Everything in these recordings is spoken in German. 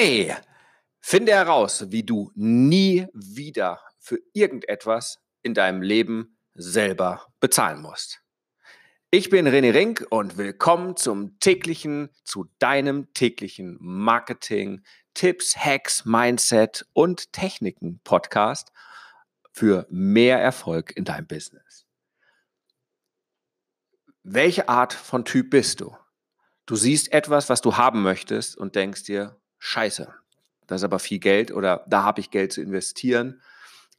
Hey, finde heraus, wie du nie wieder für irgendetwas in deinem Leben selber bezahlen musst. Ich bin René Rink und willkommen zum täglichen, zu deinem täglichen Marketing, Tipps, Hacks, Mindset und Techniken Podcast für mehr Erfolg in deinem Business. Welche Art von Typ bist du? Du siehst etwas, was du haben möchtest und denkst dir, scheiße, das ist aber viel Geld oder da habe ich Geld zu investieren,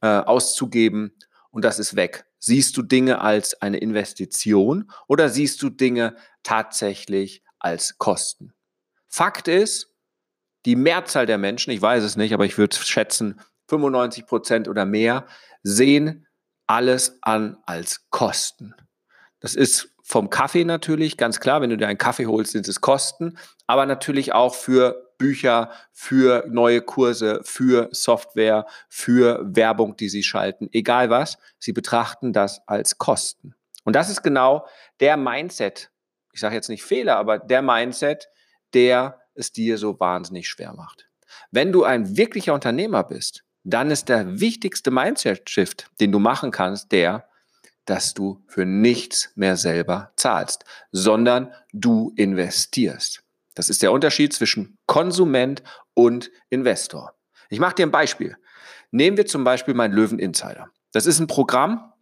äh, auszugeben und das ist weg. Siehst du Dinge als eine Investition oder siehst du Dinge tatsächlich als Kosten? Fakt ist, die Mehrzahl der Menschen, ich weiß es nicht, aber ich würde schätzen, 95 Prozent oder mehr sehen alles an als Kosten. Das ist vom Kaffee natürlich, ganz klar, wenn du dir einen Kaffee holst, sind es Kosten, aber natürlich auch für Bücher, für neue Kurse, für Software, für Werbung, die sie schalten, egal was, sie betrachten das als Kosten. Und das ist genau der Mindset, ich sage jetzt nicht Fehler, aber der Mindset, der es dir so wahnsinnig schwer macht. Wenn du ein wirklicher Unternehmer bist, dann ist der wichtigste Mindset-Shift, den du machen kannst, der, dass du für nichts mehr selber zahlst, sondern du investierst. Das ist der Unterschied zwischen Konsument und Investor. Ich mache dir ein Beispiel. Nehmen wir zum Beispiel meinen Löwen Insider. Das ist ein Programm,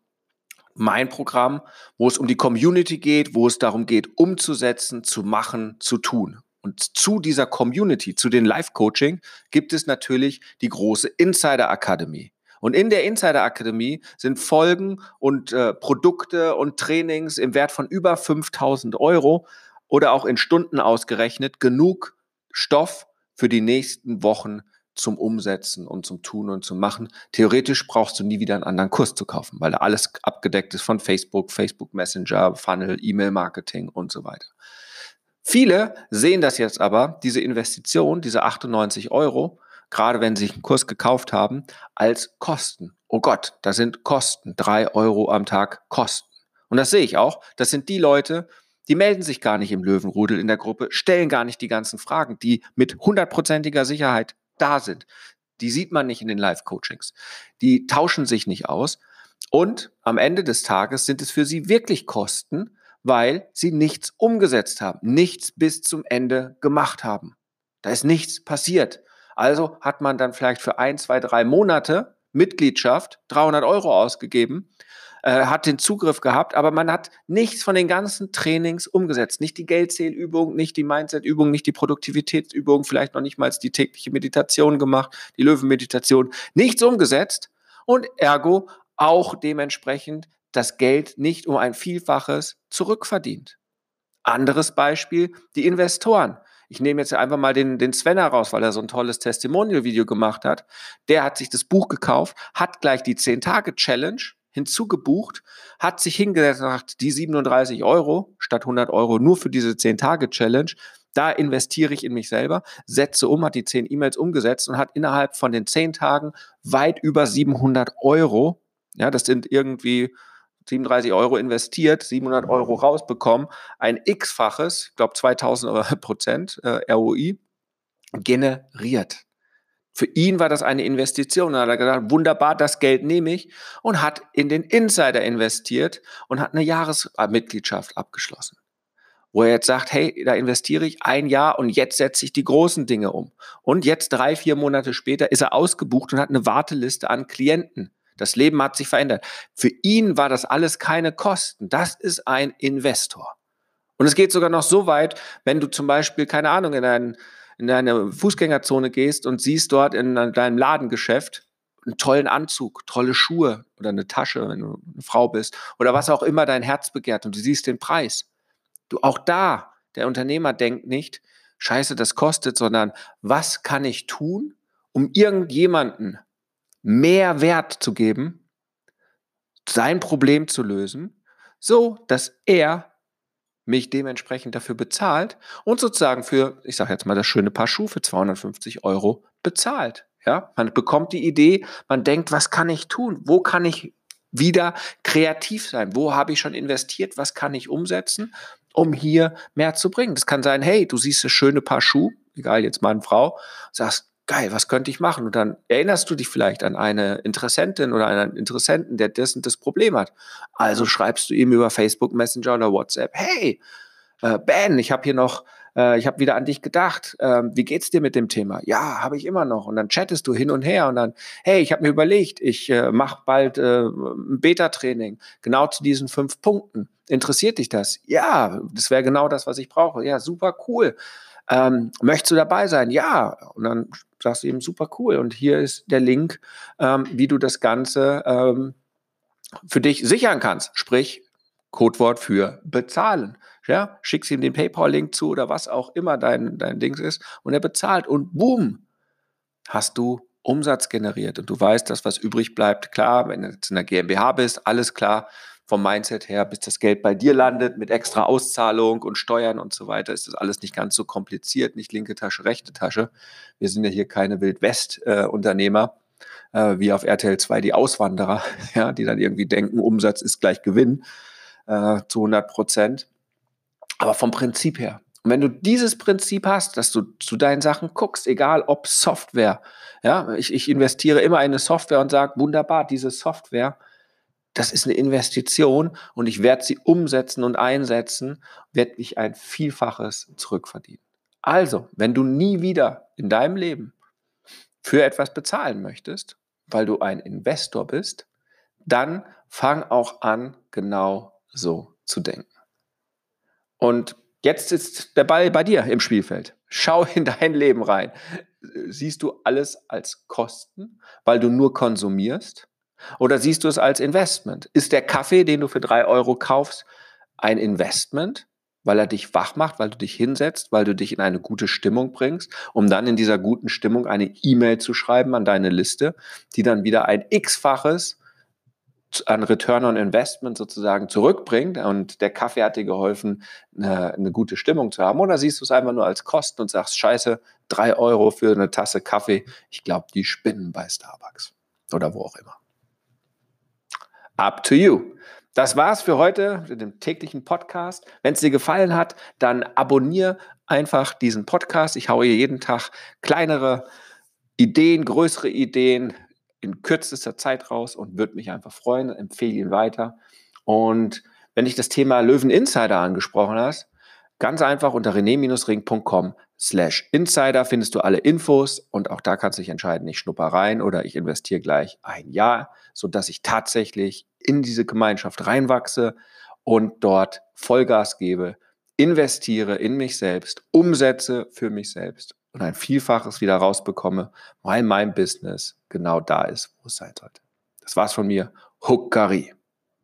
mein Programm, wo es um die Community geht, wo es darum geht, umzusetzen, zu machen, zu tun. Und zu dieser Community, zu den Live-Coaching, gibt es natürlich die große Insider Akademie. Und in der Insider Akademie sind Folgen und äh, Produkte und Trainings im Wert von über 5000 Euro oder auch in Stunden ausgerechnet genug Stoff für die nächsten Wochen zum Umsetzen und zum Tun und zum Machen. Theoretisch brauchst du nie wieder einen anderen Kurs zu kaufen, weil da alles abgedeckt ist von Facebook, Facebook Messenger, Funnel, E-Mail-Marketing und so weiter. Viele sehen das jetzt aber, diese Investition, diese 98 Euro, gerade wenn sie sich einen Kurs gekauft haben, als Kosten. Oh Gott, da sind Kosten. Drei Euro am Tag Kosten. Und das sehe ich auch. Das sind die Leute, die melden sich gar nicht im Löwenrudel in der Gruppe, stellen gar nicht die ganzen Fragen, die mit hundertprozentiger Sicherheit da sind. Die sieht man nicht in den Live-Coachings. Die tauschen sich nicht aus. Und am Ende des Tages sind es für sie wirklich Kosten, weil sie nichts umgesetzt haben, nichts bis zum Ende gemacht haben. Da ist nichts passiert. Also hat man dann vielleicht für ein, zwei, drei Monate Mitgliedschaft 300 Euro ausgegeben, äh, hat den Zugriff gehabt, aber man hat nichts von den ganzen Trainings umgesetzt. Nicht die Geldzählübung, nicht die Mindset-Übung, nicht die Produktivitätsübung, vielleicht noch nicht mal die tägliche Meditation gemacht, die Löwenmeditation. Nichts umgesetzt und ergo auch dementsprechend das Geld nicht um ein Vielfaches zurückverdient. Anderes Beispiel, die Investoren. Ich nehme jetzt einfach mal den, den Sven heraus, weil er so ein tolles Testimonial-Video gemacht hat. Der hat sich das Buch gekauft, hat gleich die 10-Tage-Challenge hinzugebucht, hat sich hingesetzt und gesagt, die 37 Euro statt 100 Euro nur für diese 10-Tage-Challenge, da investiere ich in mich selber, setze um, hat die 10 E-Mails umgesetzt und hat innerhalb von den 10 Tagen weit über 700 Euro, ja, das sind irgendwie 37 Euro investiert, 700 Euro rausbekommen, ein x-faches, ich glaube 2000 Prozent äh, ROI generiert. Für ihn war das eine Investition. Da hat er gesagt, wunderbar, das Geld nehme ich und hat in den Insider investiert und hat eine Jahresmitgliedschaft abgeschlossen. Wo er jetzt sagt, hey, da investiere ich ein Jahr und jetzt setze ich die großen Dinge um. Und jetzt drei, vier Monate später ist er ausgebucht und hat eine Warteliste an Klienten. Das Leben hat sich verändert. Für ihn war das alles keine Kosten. Das ist ein Investor. Und es geht sogar noch so weit, wenn du zum Beispiel, keine Ahnung, in, ein, in eine Fußgängerzone gehst und siehst dort in deinem Ladengeschäft einen tollen Anzug, tolle Schuhe oder eine Tasche, wenn du eine Frau bist oder was auch immer dein Herz begehrt und du siehst den Preis. Du auch da, der Unternehmer denkt nicht, scheiße, das kostet, sondern was kann ich tun, um irgendjemanden mehr Wert zu geben, sein Problem zu lösen, so dass er mich dementsprechend dafür bezahlt und sozusagen für, ich sage jetzt mal, das schöne Paar Schuhe für 250 Euro bezahlt. Ja, man bekommt die Idee, man denkt, was kann ich tun? Wo kann ich wieder kreativ sein? Wo habe ich schon investiert? Was kann ich umsetzen, um hier mehr zu bringen? Das kann sein, hey, du siehst das schöne Paar Schuhe, egal jetzt Mann, Frau, sagst, geil, was könnte ich machen? Und dann erinnerst du dich vielleicht an eine Interessentin oder einen Interessenten, der das und das Problem hat. Also schreibst du ihm über Facebook Messenger oder WhatsApp, hey, äh, Ben, ich habe hier noch, äh, ich habe wieder an dich gedacht. Äh, wie geht's dir mit dem Thema? Ja, habe ich immer noch. Und dann chattest du hin und her und dann, hey, ich habe mir überlegt, ich äh, mache bald äh, ein Beta-Training, genau zu diesen fünf Punkten. Interessiert dich das? Ja, das wäre genau das, was ich brauche. Ja, super cool. Ähm, möchtest du dabei sein? Ja. Und dann sagst du eben super cool. Und hier ist der Link, ähm, wie du das Ganze ähm, für dich sichern kannst. Sprich, Codewort für bezahlen. Ja, schickst ihm den PayPal-Link zu oder was auch immer dein, dein Dings ist und er bezahlt und boom, hast du Umsatz generiert und du weißt, dass was übrig bleibt. Klar, wenn du jetzt in der GmbH bist, alles klar, vom Mindset her, bis das Geld bei dir landet mit extra Auszahlung und Steuern und so weiter, ist das alles nicht ganz so kompliziert, nicht linke Tasche, rechte Tasche. Wir sind ja hier keine Wildwest-Unternehmer, äh, äh, wie auf RTL 2 die Auswanderer, ja, die dann irgendwie denken, Umsatz ist gleich Gewinn äh, zu 100 Prozent. Aber vom Prinzip her. Und wenn du dieses Prinzip hast, dass du zu deinen Sachen guckst, egal ob Software, ja, ich, ich investiere immer in eine Software und sage, wunderbar, diese Software das ist eine Investition und ich werde sie umsetzen und einsetzen, werde ich ein Vielfaches zurückverdienen. Also, wenn du nie wieder in deinem Leben für etwas bezahlen möchtest, weil du ein Investor bist, dann fang auch an, genau so zu denken. Und jetzt ist der Ball bei dir im Spielfeld. Schau in dein Leben rein. Siehst du alles als Kosten, weil du nur konsumierst? Oder siehst du es als Investment? Ist der Kaffee, den du für drei Euro kaufst, ein Investment, weil er dich wach macht, weil du dich hinsetzt, weil du dich in eine gute Stimmung bringst, um dann in dieser guten Stimmung eine E-Mail zu schreiben an deine Liste, die dann wieder ein x-faches an Return on Investment sozusagen zurückbringt und der Kaffee hat dir geholfen, eine, eine, gute Stimmung zu haben? Oder siehst du es einfach nur als Kosten und sagst, scheiße, drei Euro für eine Tasse Kaffee, ich glaube, die spinnen bei Starbucks oder wo auch immer. Up to you. Das war's für heute mit dem täglichen Podcast. Wenn es dir gefallen hat, dann abonniere einfach diesen Podcast. Ich haue hier jeden Tag kleinere Ideen, größere Ideen in kürzester Zeit raus und würde mich einfach freuen. Empfehle ihn weiter. Und wenn dich das Thema Löwen Insider angesprochen hast, ganz einfach unter rené-ring.com slash Insider findest du alle Infos und auch da kannst du dich entscheiden, ich schnupper rein oder ich investiere gleich ein Jahr, sodass ich tatsächlich in diese Gemeinschaft reinwachse und dort Vollgas gebe, investiere in mich selbst, umsetze für mich selbst und ein Vielfaches wieder rausbekomme, weil mein Business genau da ist, wo es sein sollte. Das war's von mir. Huckari.